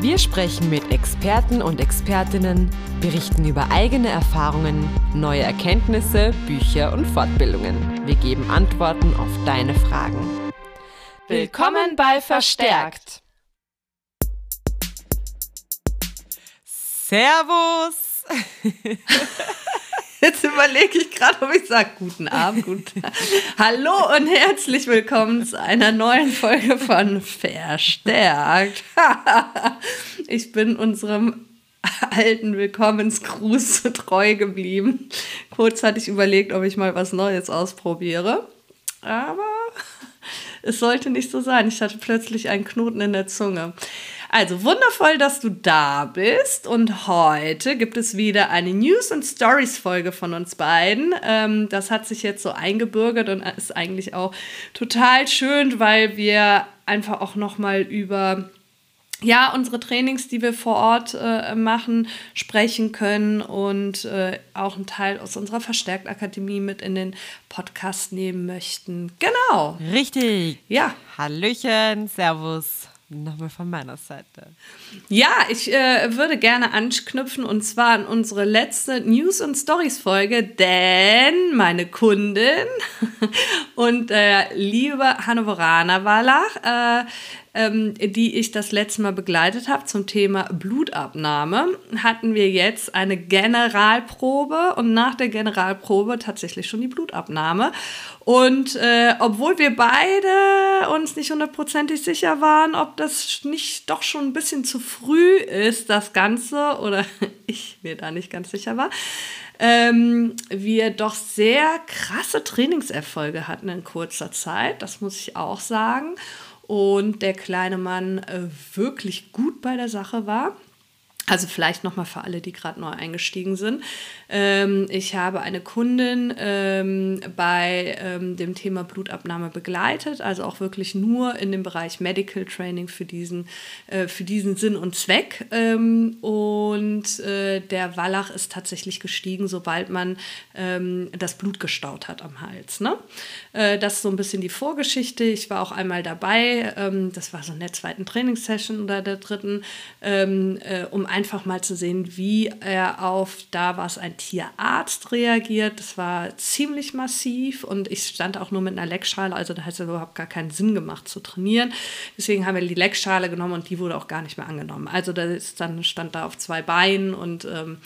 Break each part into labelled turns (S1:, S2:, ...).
S1: Wir sprechen mit Experten und Expertinnen, berichten über eigene Erfahrungen, neue Erkenntnisse, Bücher und Fortbildungen. Wir geben Antworten auf deine Fragen.
S2: Willkommen bei Verstärkt.
S1: Servus!
S3: Jetzt überlege ich gerade, ob ich sage guten Abend, guten Hallo und herzlich willkommen zu einer neuen Folge von Verstärkt. ich bin unserem alten Willkommensgruß treu geblieben. Kurz hatte ich überlegt, ob ich mal was Neues ausprobiere. Aber es sollte nicht so sein. Ich hatte plötzlich einen Knoten in der Zunge. Also wundervoll, dass du da bist. Und heute gibt es wieder eine News- und Stories-Folge von uns beiden. Ähm, das hat sich jetzt so eingebürgert und ist eigentlich auch total schön, weil wir einfach auch nochmal über ja, unsere Trainings, die wir vor Ort äh, machen, sprechen können und äh, auch einen Teil aus unserer Verstärktakademie mit in den Podcast nehmen möchten. Genau.
S1: Richtig.
S3: Ja.
S1: Hallöchen, Servus. Nochmal von meiner Seite.
S3: Ja, ich äh, würde gerne anknüpfen und zwar an unsere letzte News- und Stories-Folge, denn meine Kundin und der liebe Hannoveraner Wallach äh, ähm, die ich das letzte Mal begleitet habe zum Thema Blutabnahme, hatten wir jetzt eine Generalprobe und nach der Generalprobe tatsächlich schon die Blutabnahme. Und äh, obwohl wir beide uns nicht hundertprozentig sicher waren, ob das nicht doch schon ein bisschen zu früh ist, das Ganze, oder ich mir da nicht ganz sicher war, ähm, wir doch sehr krasse Trainingserfolge hatten in kurzer Zeit, das muss ich auch sagen und der kleine Mann äh, wirklich gut bei der Sache war. Also vielleicht nochmal für alle, die gerade neu eingestiegen sind. Ähm, ich habe eine Kundin ähm, bei ähm, dem Thema Blutabnahme begleitet, also auch wirklich nur in dem Bereich Medical Training für diesen, äh, für diesen Sinn und Zweck. Ähm, und äh, der Wallach ist tatsächlich gestiegen, sobald man ähm, das Blut gestaut hat am Hals. Ne? Äh, das ist so ein bisschen die Vorgeschichte. Ich war auch einmal dabei, ähm, das war so in der zweiten Trainingssession oder der dritten, äh, um ein einfach mal zu sehen, wie er auf, da war es ein Tierarzt reagiert. Das war ziemlich massiv und ich stand auch nur mit einer Leckschale, also da hat es überhaupt gar keinen Sinn gemacht zu trainieren. Deswegen haben wir die Leckschale genommen und die wurde auch gar nicht mehr angenommen. Also da ist dann stand da auf zwei Beinen und ähm,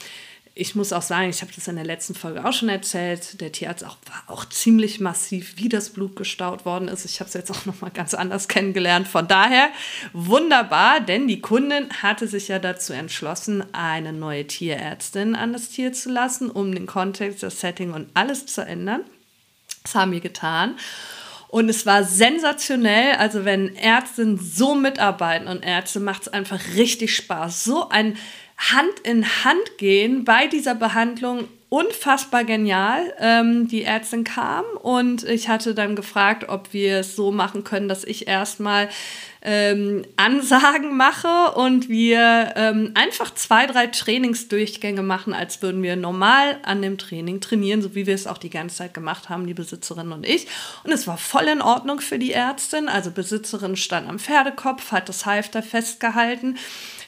S3: ich muss auch sagen, ich habe das in der letzten Folge auch schon erzählt, der Tierarzt auch, war auch ziemlich massiv, wie das Blut gestaut worden ist. Ich habe es jetzt auch noch mal ganz anders kennengelernt. Von daher wunderbar, denn die Kundin hatte sich ja dazu entschlossen, eine neue Tierärztin an das Tier zu lassen, um den Kontext, das Setting und alles zu ändern. Das haben wir getan. Und es war sensationell. Also, wenn Ärztinnen so mitarbeiten und Ärzte macht es einfach richtig Spaß. So ein Hand in Hand gehen bei dieser Behandlung unfassbar genial. Ähm, die Ärztin kam und ich hatte dann gefragt, ob wir es so machen können, dass ich erstmal ähm, Ansagen mache und wir ähm, einfach zwei, drei Trainingsdurchgänge machen, als würden wir normal an dem Training trainieren, so wie wir es auch die ganze Zeit gemacht haben, die Besitzerin und ich. Und es war voll in Ordnung für die Ärztin. Also Besitzerin stand am Pferdekopf, hat das Halfter festgehalten.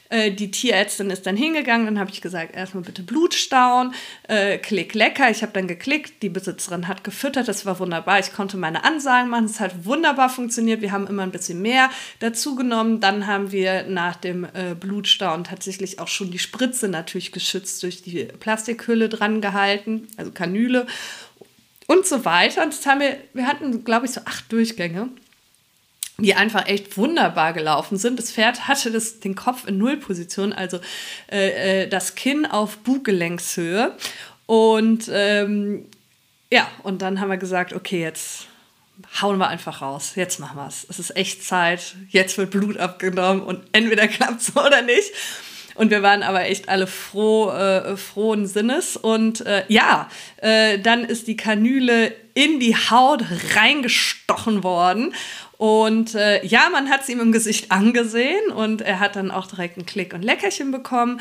S3: Äh, die Tierärztin ist dann hingegangen, dann habe ich gesagt, erstmal bitte Blut stauen, äh, klick lecker. Ich habe dann geklickt, die Besitzerin hat gefüttert, das war wunderbar. Ich konnte meine Ansagen machen, es hat wunderbar funktioniert. Wir haben immer ein bisschen mehr dazu genommen. Dann haben wir nach dem äh, Blutstauen tatsächlich auch schon die Spritze natürlich geschützt durch die Plastikhülle dran gehalten, also Kanüle und so weiter. Und das haben wir, wir hatten, glaube ich, so acht Durchgänge die einfach echt wunderbar gelaufen sind. Das Pferd hatte das, den Kopf in Nullposition, also äh, äh, das Kinn auf Bugelenkshöhe. Und ähm, ja, und dann haben wir gesagt, okay, jetzt hauen wir einfach raus. Jetzt machen wir es. Es ist echt Zeit. Jetzt wird Blut abgenommen und entweder klappt es oder nicht. Und wir waren aber echt alle froh, äh, frohen Sinnes. Und äh, ja, äh, dann ist die Kanüle in die Haut reingestochen worden. Und äh, ja, man hat es ihm im Gesicht angesehen und er hat dann auch direkt einen Klick und Leckerchen bekommen.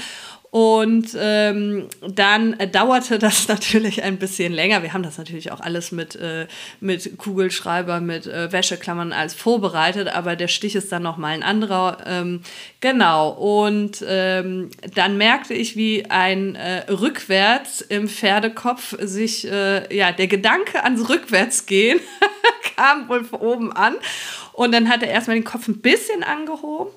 S3: Und ähm, dann dauerte das natürlich ein bisschen länger. Wir haben das natürlich auch alles mit, äh, mit Kugelschreiber, mit äh, Wäscheklammern als vorbereitet, aber der Stich ist dann nochmal ein anderer. Ähm, genau. Und ähm, dann merkte ich, wie ein äh, Rückwärts im Pferdekopf sich, äh, ja, der Gedanke ans Rückwärtsgehen kam wohl von oben an. Und dann hat er erstmal den Kopf ein bisschen angehoben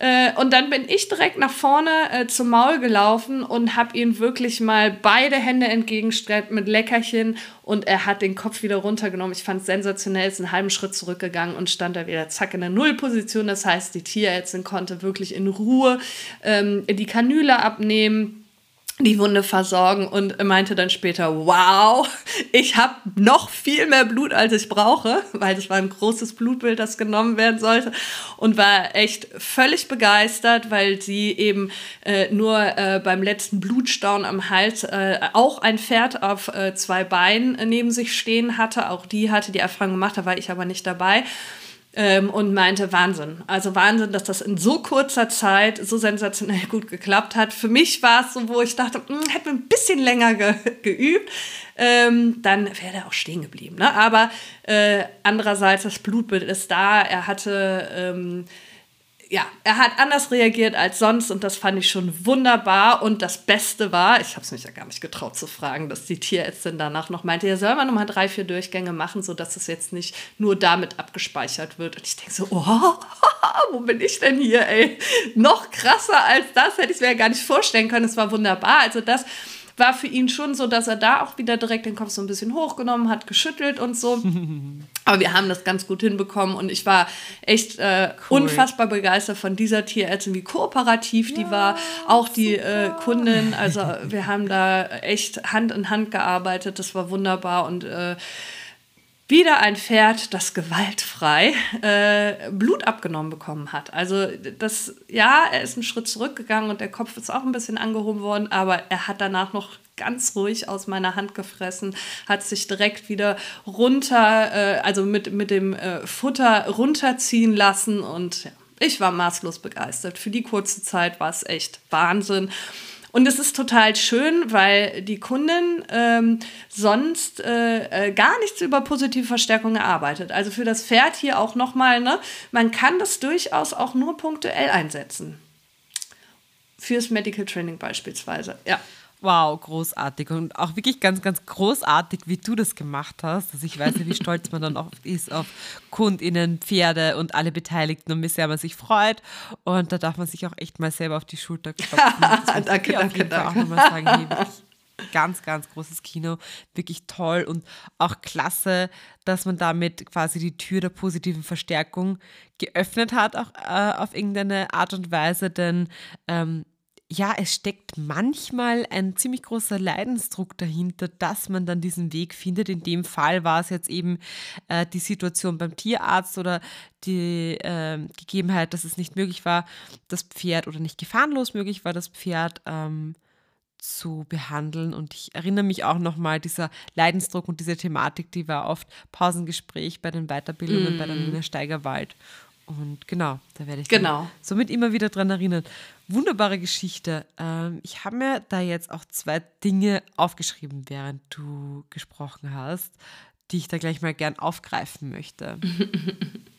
S3: äh, und dann bin ich direkt nach vorne äh, zum Maul gelaufen und habe ihm wirklich mal beide Hände entgegengestreckt mit Leckerchen und er hat den Kopf wieder runtergenommen. Ich fand es sensationell, ist einen halben Schritt zurückgegangen und stand da wieder zack in der Nullposition. Das heißt, die Tierärztin konnte wirklich in Ruhe ähm, die Kanüle abnehmen die Wunde versorgen und meinte dann später, wow, ich habe noch viel mehr Blut, als ich brauche, weil das war ein großes Blutbild, das genommen werden sollte und war echt völlig begeistert, weil sie eben äh, nur äh, beim letzten Blutstauen am Hals äh, auch ein Pferd auf äh, zwei Beinen neben sich stehen hatte. Auch die hatte die Erfahrung gemacht, da war ich aber nicht dabei ähm, und meinte, Wahnsinn. Also Wahnsinn, dass das in so kurzer Zeit so sensationell gut geklappt hat. Für mich war es so, wo ich dachte, hm, hätten wir ein bisschen länger ge geübt, ähm, dann wäre er auch stehen geblieben. Ne? Aber äh, andererseits, das Blutbild ist da. Er hatte... Ähm, ja, er hat anders reagiert als sonst und das fand ich schon wunderbar. Und das Beste war, ich habe es mich ja gar nicht getraut zu fragen, dass die Tierärztin danach noch meinte, ja, soll man nochmal drei, vier Durchgänge machen, sodass es jetzt nicht nur damit abgespeichert wird. Und ich denke so, oh, wo bin ich denn hier, ey? Noch krasser als das hätte ich mir ja gar nicht vorstellen können. Es war wunderbar. Also das war für ihn schon so, dass er da auch wieder direkt den Kopf so ein bisschen hochgenommen hat, geschüttelt und so. Aber wir haben das ganz gut hinbekommen und ich war echt äh, cool. unfassbar begeistert von dieser Tierärztin, wie kooperativ ja, die war. Auch die äh, Kundin, also wir haben da echt Hand in Hand gearbeitet, das war wunderbar und äh, wieder ein Pferd, das gewaltfrei äh, Blut abgenommen bekommen hat. Also das, ja, er ist einen Schritt zurückgegangen und der Kopf ist auch ein bisschen angehoben worden, aber er hat danach noch ganz ruhig aus meiner Hand gefressen, hat sich direkt wieder runter, äh, also mit, mit dem äh, Futter runterziehen lassen und ja, ich war maßlos begeistert. Für die kurze Zeit war es echt Wahnsinn. Und es ist total schön, weil die Kundin ähm, sonst äh, äh, gar nichts über positive Verstärkung erarbeitet. Also für das Pferd hier auch nochmal, ne, man kann das durchaus auch nur punktuell einsetzen. Fürs Medical Training beispielsweise, ja.
S1: Wow, großartig und auch wirklich ganz, ganz großartig, wie du das gemacht hast. Also ich weiß nicht, wie stolz man dann auch ist auf KundInnen, Pferde und alle Beteiligten und wie sehr man sich freut. Und da darf man sich auch echt mal selber auf die Schulter klopfen. danke, danke, danke. Auch nochmal sagen, hey, ganz, ganz großes Kino, wirklich toll und auch klasse, dass man damit quasi die Tür der positiven Verstärkung geöffnet hat, auch äh, auf irgendeine Art und Weise, denn ähm, ja, es steckt manchmal ein ziemlich großer Leidensdruck dahinter, dass man dann diesen Weg findet. In dem Fall war es jetzt eben äh, die Situation beim Tierarzt oder die äh, Gegebenheit, dass es nicht möglich war, das Pferd oder nicht gefahrenlos möglich war, das Pferd ähm, zu behandeln. Und ich erinnere mich auch nochmal, dieser Leidensdruck und diese Thematik, die war oft Pausengespräch bei den Weiterbildungen mm. bei der Nina Steigerwald. Und genau, da werde ich genau. somit immer wieder dran erinnern. Wunderbare Geschichte. Ähm, ich habe mir da jetzt auch zwei Dinge aufgeschrieben, während du gesprochen hast, die ich da gleich mal gern aufgreifen möchte.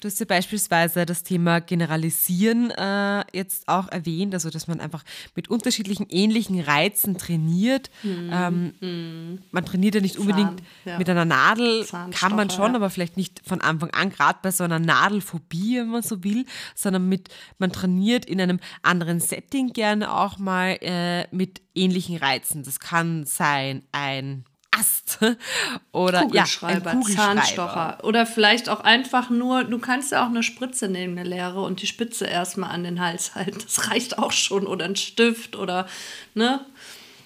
S1: Du hast ja beispielsweise das Thema Generalisieren äh, jetzt auch erwähnt, also dass man einfach mit unterschiedlichen ähnlichen Reizen trainiert. Mhm. Ähm, mhm. Man trainiert ja nicht Zahn, unbedingt ja. mit einer Nadel, kann man schon, ja. aber vielleicht nicht von Anfang an, gerade bei so einer Nadelphobie, wenn man so will, sondern mit, man trainiert in einem anderen Setting gerne auch mal äh, mit ähnlichen Reizen. Das kann sein ein Ast oder
S3: Kugelschreiber, ja, Zahnstocher oder vielleicht auch einfach nur, du kannst ja auch eine Spritze nehmen, eine leere und die Spitze erstmal an den Hals halten. Das reicht auch schon oder ein Stift oder ne?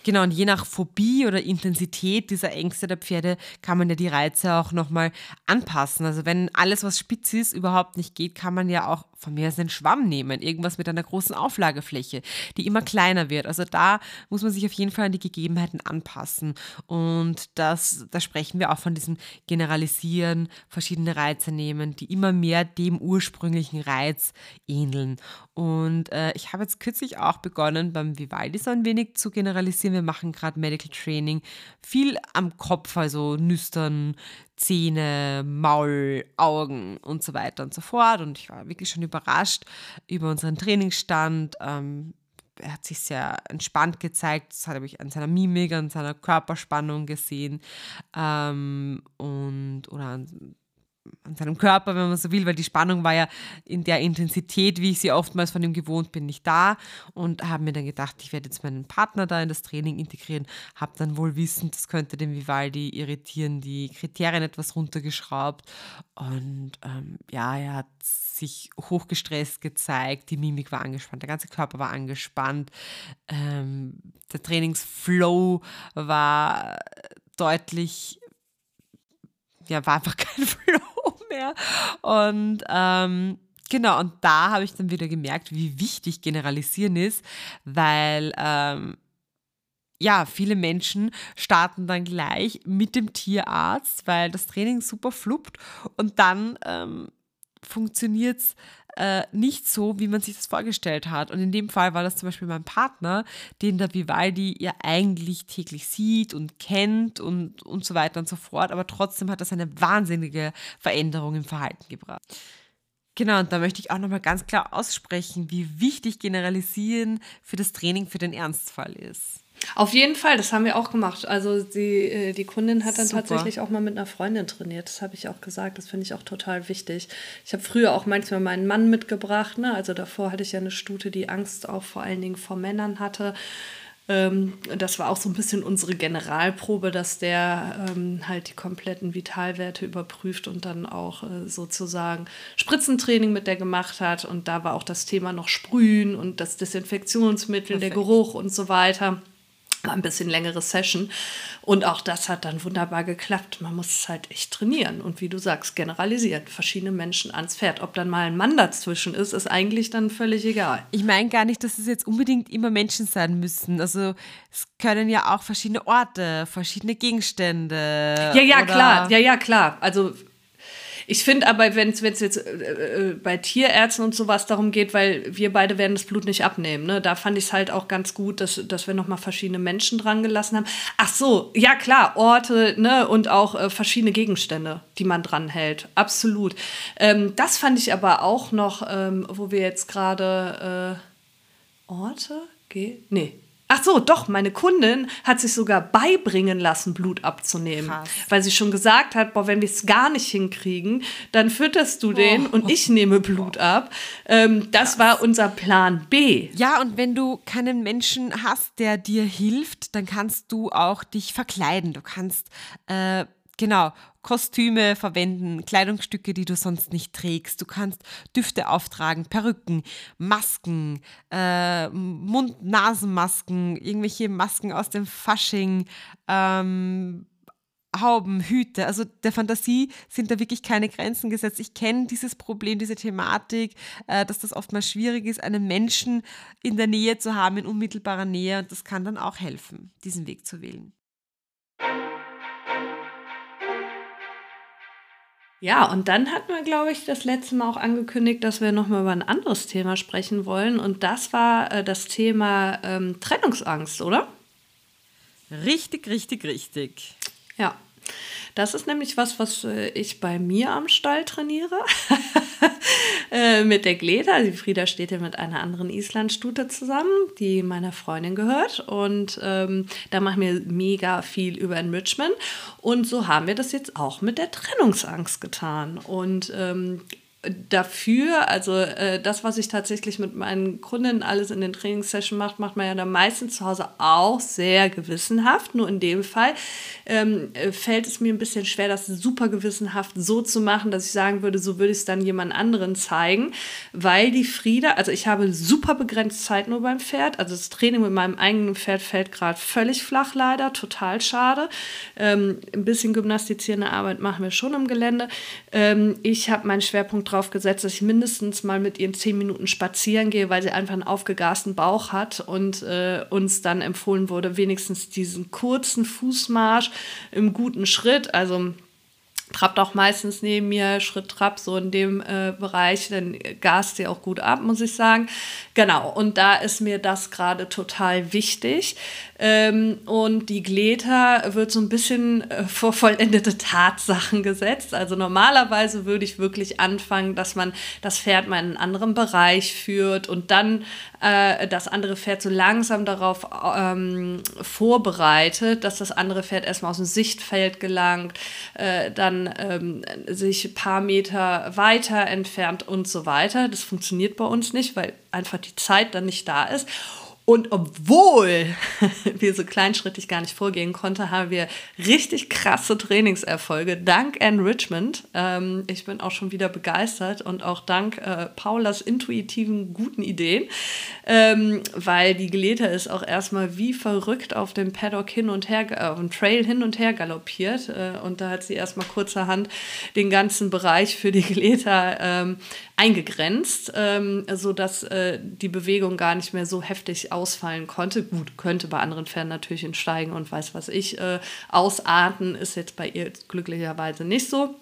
S1: Genau, und je nach Phobie oder Intensität dieser Ängste der Pferde kann man ja die Reize auch nochmal anpassen. Also wenn alles, was spitz ist, überhaupt nicht geht, kann man ja auch von mir aus einen Schwamm nehmen, irgendwas mit einer großen Auflagefläche, die immer kleiner wird. Also da muss man sich auf jeden Fall an die Gegebenheiten anpassen. Und das, da sprechen wir auch von diesem Generalisieren, verschiedene Reize nehmen, die immer mehr dem ursprünglichen Reiz ähneln. Und äh, ich habe jetzt kürzlich auch begonnen, beim Vivaldi so ein wenig zu generalisieren. Wir machen gerade Medical Training, viel am Kopf, also nüstern, Zähne, Maul, Augen und so weiter und so fort. Und ich war wirklich schon überrascht über unseren Trainingsstand. Ähm, er hat sich sehr entspannt gezeigt. Das habe ich an seiner Mimik, an seiner Körperspannung gesehen. Ähm, und, oder an an seinem Körper, wenn man so will, weil die Spannung war ja in der Intensität, wie ich sie oftmals von ihm gewohnt bin, nicht da. Und habe mir dann gedacht, ich werde jetzt meinen Partner da in das Training integrieren. Habe dann wohl wissend, das könnte den Vivaldi irritieren, die Kriterien etwas runtergeschraubt. Und ähm, ja, er hat sich hochgestresst gezeigt, die Mimik war angespannt, der ganze Körper war angespannt. Ähm, der Trainingsflow war deutlich ja, war einfach kein Flow mehr. Und ähm, genau, und da habe ich dann wieder gemerkt, wie wichtig Generalisieren ist, weil ähm, ja, viele Menschen starten dann gleich mit dem Tierarzt, weil das Training super fluppt und dann ähm, funktioniert es äh, nicht so, wie man sich das vorgestellt hat. Und in dem Fall war das zum Beispiel mein Partner, den der Vivaldi ja eigentlich täglich sieht und kennt und, und so weiter und so fort. Aber trotzdem hat das eine wahnsinnige Veränderung im Verhalten gebracht. Genau, und da möchte ich auch nochmal ganz klar aussprechen, wie wichtig Generalisieren für das Training für den Ernstfall ist.
S3: Auf jeden Fall, das haben wir auch gemacht. Also die, äh, die Kundin hat dann Super. tatsächlich auch mal mit einer Freundin trainiert. Das habe ich auch gesagt. Das finde ich auch total wichtig. Ich habe früher auch manchmal meinen Mann mitgebracht. Ne? Also davor hatte ich ja eine Stute, die Angst auch vor allen Dingen vor Männern hatte. Ähm, das war auch so ein bisschen unsere Generalprobe, dass der ähm, halt die kompletten Vitalwerte überprüft und dann auch äh, sozusagen Spritzentraining mit der gemacht hat. Und da war auch das Thema noch Sprühen und das Desinfektionsmittel, Perfekt. der Geruch und so weiter ein bisschen längere Session. Und auch das hat dann wunderbar geklappt. Man muss es halt echt trainieren und wie du sagst, generalisiert. Verschiedene Menschen ans Pferd. Ob dann mal ein Mann dazwischen ist, ist eigentlich dann völlig egal.
S1: Ich meine gar nicht, dass es jetzt unbedingt immer Menschen sein müssen. Also es können ja auch verschiedene Orte, verschiedene Gegenstände.
S3: Ja, ja, klar. Ja, ja, klar. Also ich finde aber, wenn es jetzt äh, äh, bei Tierärzten und sowas darum geht, weil wir beide werden das Blut nicht abnehmen, ne? da fand ich es halt auch ganz gut, dass, dass wir nochmal verschiedene Menschen dran gelassen haben. Ach so, ja klar, Orte ne? und auch äh, verschiedene Gegenstände, die man dran hält. Absolut. Ähm, das fand ich aber auch noch, ähm, wo wir jetzt gerade äh, Orte? Ge nee, Ach so, doch, meine Kundin hat sich sogar beibringen lassen, Blut abzunehmen. Krass. Weil sie schon gesagt hat, boah, wenn wir es gar nicht hinkriegen, dann fütterst du den oh. und ich nehme Blut ab. Ähm, das Krass. war unser Plan B.
S1: Ja, und wenn du keinen Menschen hast, der dir hilft, dann kannst du auch dich verkleiden. Du kannst, äh, genau, Kostüme verwenden, Kleidungsstücke, die du sonst nicht trägst. Du kannst Düfte auftragen, Perücken, Masken, äh, Mund-Nasen-Masken, irgendwelche Masken aus dem Fasching, ähm, Hauben, Hüte. Also der Fantasie sind da wirklich keine Grenzen gesetzt. Ich kenne dieses Problem, diese Thematik, äh, dass das oftmals schwierig ist, einen Menschen in der Nähe zu haben, in unmittelbarer Nähe. Und das kann dann auch helfen, diesen Weg zu wählen.
S3: Ja, und dann hatten wir, glaube ich, das letzte Mal auch angekündigt, dass wir nochmal über ein anderes Thema sprechen wollen. Und das war äh, das Thema ähm, Trennungsangst, oder?
S1: Richtig, richtig, richtig.
S3: Ja. Das ist nämlich was, was äh, ich bei mir am Stall trainiere. Äh, mit der Gleda. Die Frieda steht ja mit einer anderen Islandstute zusammen, die meiner Freundin gehört. Und ähm, da machen wir mega viel über Enrichment. Und so haben wir das jetzt auch mit der Trennungsangst getan. Und ähm, dafür, also äh, das, was ich tatsächlich mit meinen Kunden alles in den Trainingssessions macht, macht man ja dann meistens zu Hause auch sehr gewissenhaft. Nur in dem Fall ähm, äh, fällt es mir ein bisschen schwer, das super gewissenhaft so zu machen, dass ich sagen würde, so würde ich es dann jemand anderen zeigen, weil die Frieda, also ich habe super begrenzt Zeit nur beim Pferd, also das Training mit meinem eigenen Pferd fällt gerade völlig flach leider, total schade. Ähm, ein bisschen gymnastizierende Arbeit machen wir schon im Gelände. Ähm, ich habe meinen Schwerpunkt drauf gesetzt, dass ich mindestens mal mit ihr zehn Minuten spazieren gehe, weil sie einfach einen aufgegasten Bauch hat und äh, uns dann empfohlen wurde, wenigstens diesen kurzen Fußmarsch im guten Schritt, also trappt auch meistens neben mir, Schritt Trab, so in dem äh, Bereich, dann gast sie auch gut ab, muss ich sagen. Genau, und da ist mir das gerade total wichtig. Ähm, und die Gläter wird so ein bisschen äh, vor vollendete Tatsachen gesetzt. Also normalerweise würde ich wirklich anfangen, dass man das Pferd mal in einen anderen Bereich führt und dann äh, das andere Pferd so langsam darauf ähm, vorbereitet, dass das andere Pferd erstmal aus dem Sichtfeld gelangt, äh, dann ähm, sich ein paar Meter weiter entfernt und so weiter. Das funktioniert bei uns nicht, weil einfach die Zeit dann nicht da ist. Und obwohl wir so kleinschrittig gar nicht vorgehen konnten, haben wir richtig krasse Trainingserfolge dank Enrichment. Ähm, ich bin auch schon wieder begeistert und auch dank äh, Paulas intuitiven guten Ideen, ähm, weil die Geleta ist auch erstmal wie verrückt auf dem Paddock hin und her, äh, auf dem Trail hin und her galoppiert. Äh, und da hat sie erstmal kurzerhand den ganzen Bereich für die Geleta ähm, eingegrenzt, ähm, sodass äh, die Bewegung gar nicht mehr so heftig ausfallen konnte. Gut, könnte bei anderen Pferden natürlich in Steigen und weiß was ich äh, ausarten, ist jetzt bei ihr glücklicherweise nicht so.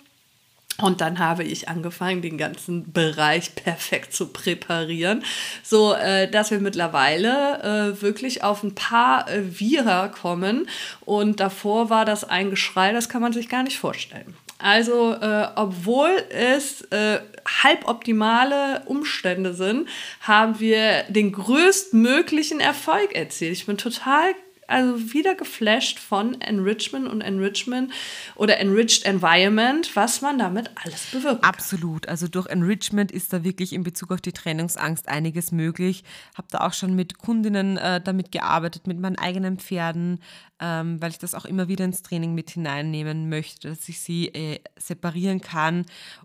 S3: Und dann habe ich angefangen, den ganzen Bereich perfekt zu präparieren, so äh, dass wir mittlerweile äh, wirklich auf ein paar äh, Vierer kommen. Und davor war das ein Geschrei, das kann man sich gar nicht vorstellen. Also, äh, obwohl es äh, halboptimale Umstände sind, haben wir den größtmöglichen Erfolg erzielt. Ich bin total also wieder geflasht von Enrichment und Enrichment oder Enriched Environment, was man damit alles bewirkt.
S1: Absolut. Also durch Enrichment ist da wirklich in Bezug auf die Trennungsangst einiges möglich. Habe da auch schon mit Kundinnen äh, damit gearbeitet, mit meinen eigenen Pferden, ähm, weil ich das auch immer wieder ins Training mit hineinnehmen möchte, dass ich sie äh, separieren kann.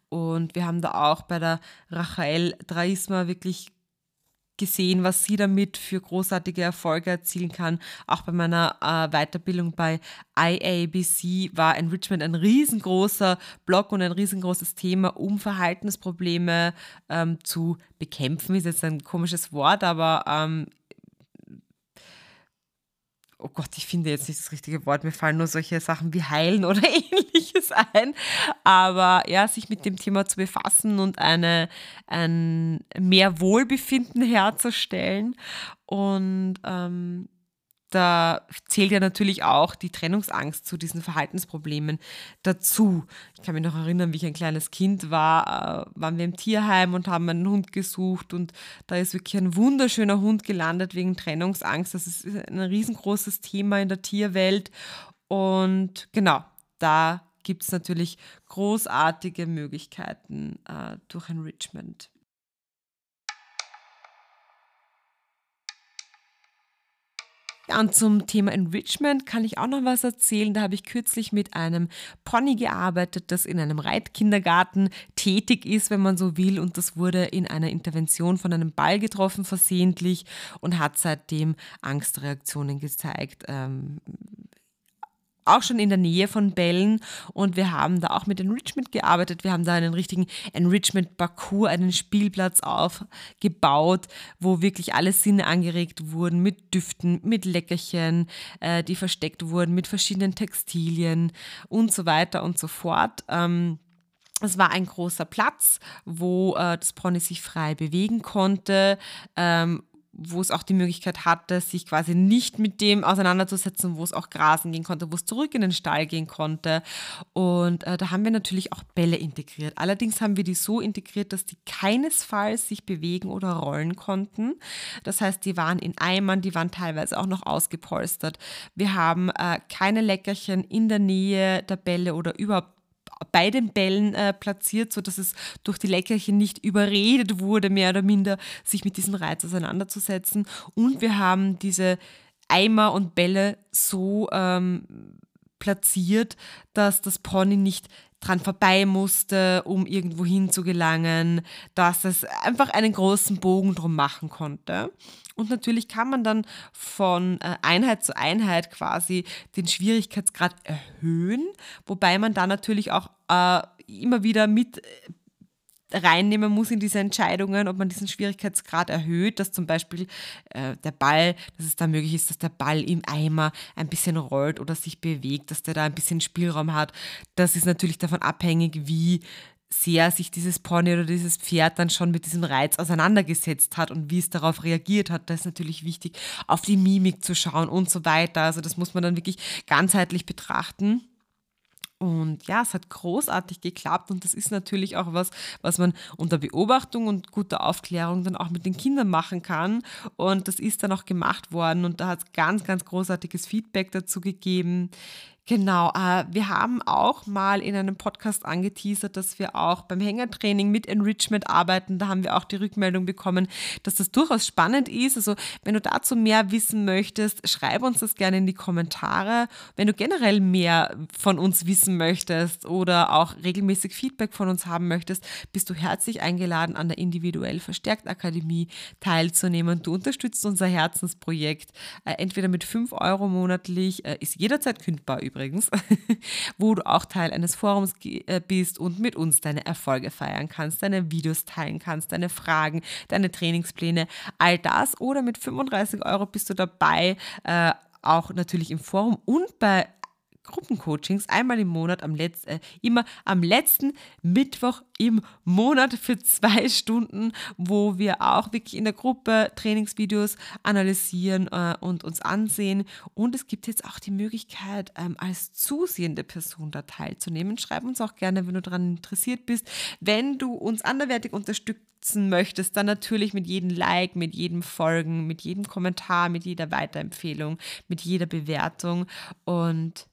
S1: Und wir haben da auch bei der Rachael Draisma wirklich gesehen, was sie damit für großartige Erfolge erzielen kann. Auch bei meiner äh, Weiterbildung bei IABC war Enrichment ein riesengroßer Block und ein riesengroßes Thema, um Verhaltensprobleme ähm, zu bekämpfen. Ist jetzt ein komisches Wort, aber ähm, oh Gott, ich finde jetzt nicht das richtige Wort, mir fallen nur solche Sachen wie heilen oder ähnliches ein. Aber ja, sich mit dem Thema zu befassen und eine, ein mehr Wohlbefinden herzustellen. Und ähm, da zählt ja natürlich auch die Trennungsangst zu diesen Verhaltensproblemen dazu. Ich kann mich noch erinnern, wie ich ein kleines Kind war, äh, waren wir im Tierheim und haben einen Hund gesucht und da ist wirklich ein wunderschöner Hund gelandet wegen Trennungsangst. Das ist ein riesengroßes Thema in der Tierwelt und genau, da gibt es natürlich großartige Möglichkeiten äh, durch Enrichment. Und zum Thema Enrichment kann ich auch noch was erzählen. Da habe ich kürzlich mit einem Pony gearbeitet, das in einem Reitkindergarten tätig ist, wenn man so will. Und das wurde in einer Intervention von einem Ball getroffen, versehentlich, und hat seitdem Angstreaktionen gezeigt. Ähm, auch schon in der Nähe von Bällen und wir haben da auch mit Enrichment gearbeitet. Wir haben da einen richtigen Enrichment-Parcours, einen Spielplatz aufgebaut, wo wirklich alle Sinne angeregt wurden mit Düften, mit Leckerchen, äh, die versteckt wurden, mit verschiedenen Textilien und so weiter und so fort. Ähm, es war ein großer Platz, wo äh, das Pony sich frei bewegen konnte, ähm, wo es auch die Möglichkeit hatte, sich quasi nicht mit dem auseinanderzusetzen, wo es auch grasen gehen konnte, wo es zurück in den Stall gehen konnte. Und äh, da haben wir natürlich auch Bälle integriert. Allerdings haben wir die so integriert, dass die keinesfalls sich bewegen oder rollen konnten. Das heißt, die waren in Eimern, die waren teilweise auch noch ausgepolstert. Wir haben äh, keine Leckerchen in der Nähe der Bälle oder überhaupt bei den Bällen äh, platziert, sodass es durch die Leckerchen nicht überredet wurde, mehr oder minder sich mit diesem Reiz auseinanderzusetzen. Und wir haben diese Eimer und Bälle so ähm, platziert, dass das Pony nicht dran vorbei musste, um irgendwo hin zu gelangen, dass es einfach einen großen Bogen drum machen konnte. Und natürlich kann man dann von äh, Einheit zu Einheit quasi den Schwierigkeitsgrad erhöhen, wobei man da natürlich auch äh, immer wieder mit reinnehmen muss in diese Entscheidungen, ob man diesen Schwierigkeitsgrad erhöht, dass zum Beispiel äh, der Ball, dass es da möglich ist, dass der Ball im Eimer ein bisschen rollt oder sich bewegt, dass der da ein bisschen Spielraum hat. Das ist natürlich davon abhängig, wie sehr sich dieses Pony oder dieses Pferd dann schon mit diesem Reiz auseinandergesetzt hat und wie es darauf reagiert hat. Da ist natürlich wichtig, auf die Mimik zu schauen und so weiter. Also das muss man dann wirklich ganzheitlich betrachten. Und ja, es hat großartig geklappt und das ist natürlich auch was, was man unter Beobachtung und guter Aufklärung dann auch mit den Kindern machen kann. Und das ist dann auch gemacht worden und da hat es ganz, ganz großartiges Feedback dazu gegeben. Genau, äh, wir haben auch mal in einem Podcast angeteasert, dass wir auch beim Hängertraining mit Enrichment arbeiten. Da haben wir auch die Rückmeldung bekommen, dass das durchaus spannend ist. Also wenn du dazu mehr wissen möchtest, schreib uns das gerne in die Kommentare. Wenn du generell mehr von uns wissen möchtest oder auch regelmäßig Feedback von uns haben möchtest, bist du herzlich eingeladen, an der Individuell Verstärkt Akademie teilzunehmen. Du unterstützt unser Herzensprojekt äh, entweder mit 5 Euro monatlich, äh, ist jederzeit kündbar übrigens übrigens, wo du auch Teil eines Forums äh, bist und mit uns deine Erfolge feiern kannst, deine Videos teilen kannst, deine Fragen, deine Trainingspläne, all das. Oder mit 35 Euro bist du dabei, äh, auch natürlich im Forum und bei Gruppencoachings einmal im Monat, am Letz-, äh, immer am letzten Mittwoch im Monat für zwei Stunden, wo wir auch wirklich in der Gruppe Trainingsvideos analysieren äh, und uns ansehen. Und es gibt jetzt auch die Möglichkeit, ähm, als zusehende Person da teilzunehmen. Schreib uns auch gerne, wenn du daran interessiert bist. Wenn du uns anderwertig unterstützen möchtest, dann natürlich mit jedem Like, mit jedem Folgen, mit jedem Kommentar, mit jeder Weiterempfehlung, mit jeder Bewertung. Und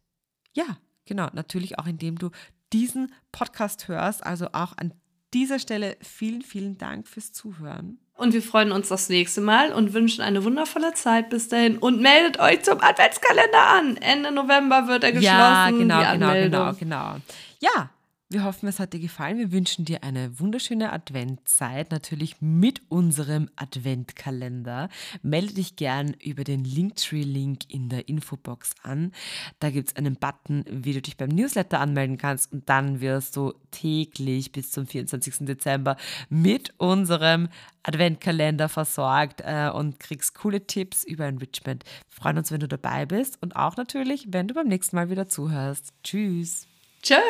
S1: ja, genau, natürlich auch indem du diesen Podcast hörst. Also auch an dieser Stelle vielen, vielen Dank fürs Zuhören.
S3: Und wir freuen uns das nächste Mal und wünschen eine wundervolle Zeit bis dahin. Und meldet euch zum Adventskalender an. Ende November wird er geschlossen. Ja,
S1: genau, genau, genau, genau. Ja, wir hoffen, es hat dir gefallen. Wir wünschen dir eine wunderschöne Adventzeit, natürlich mit unserem Adventkalender. Melde dich gern über den Linktree-Link in der Infobox an. Da gibt es einen Button, wie du dich beim Newsletter anmelden kannst und dann wirst du täglich bis zum 24. Dezember mit unserem Adventkalender versorgt äh, und kriegst coole Tipps über Enrichment. Wir freuen uns, wenn du dabei bist und auch natürlich, wenn du beim nächsten Mal wieder zuhörst. Tschüss.
S3: Tschüss.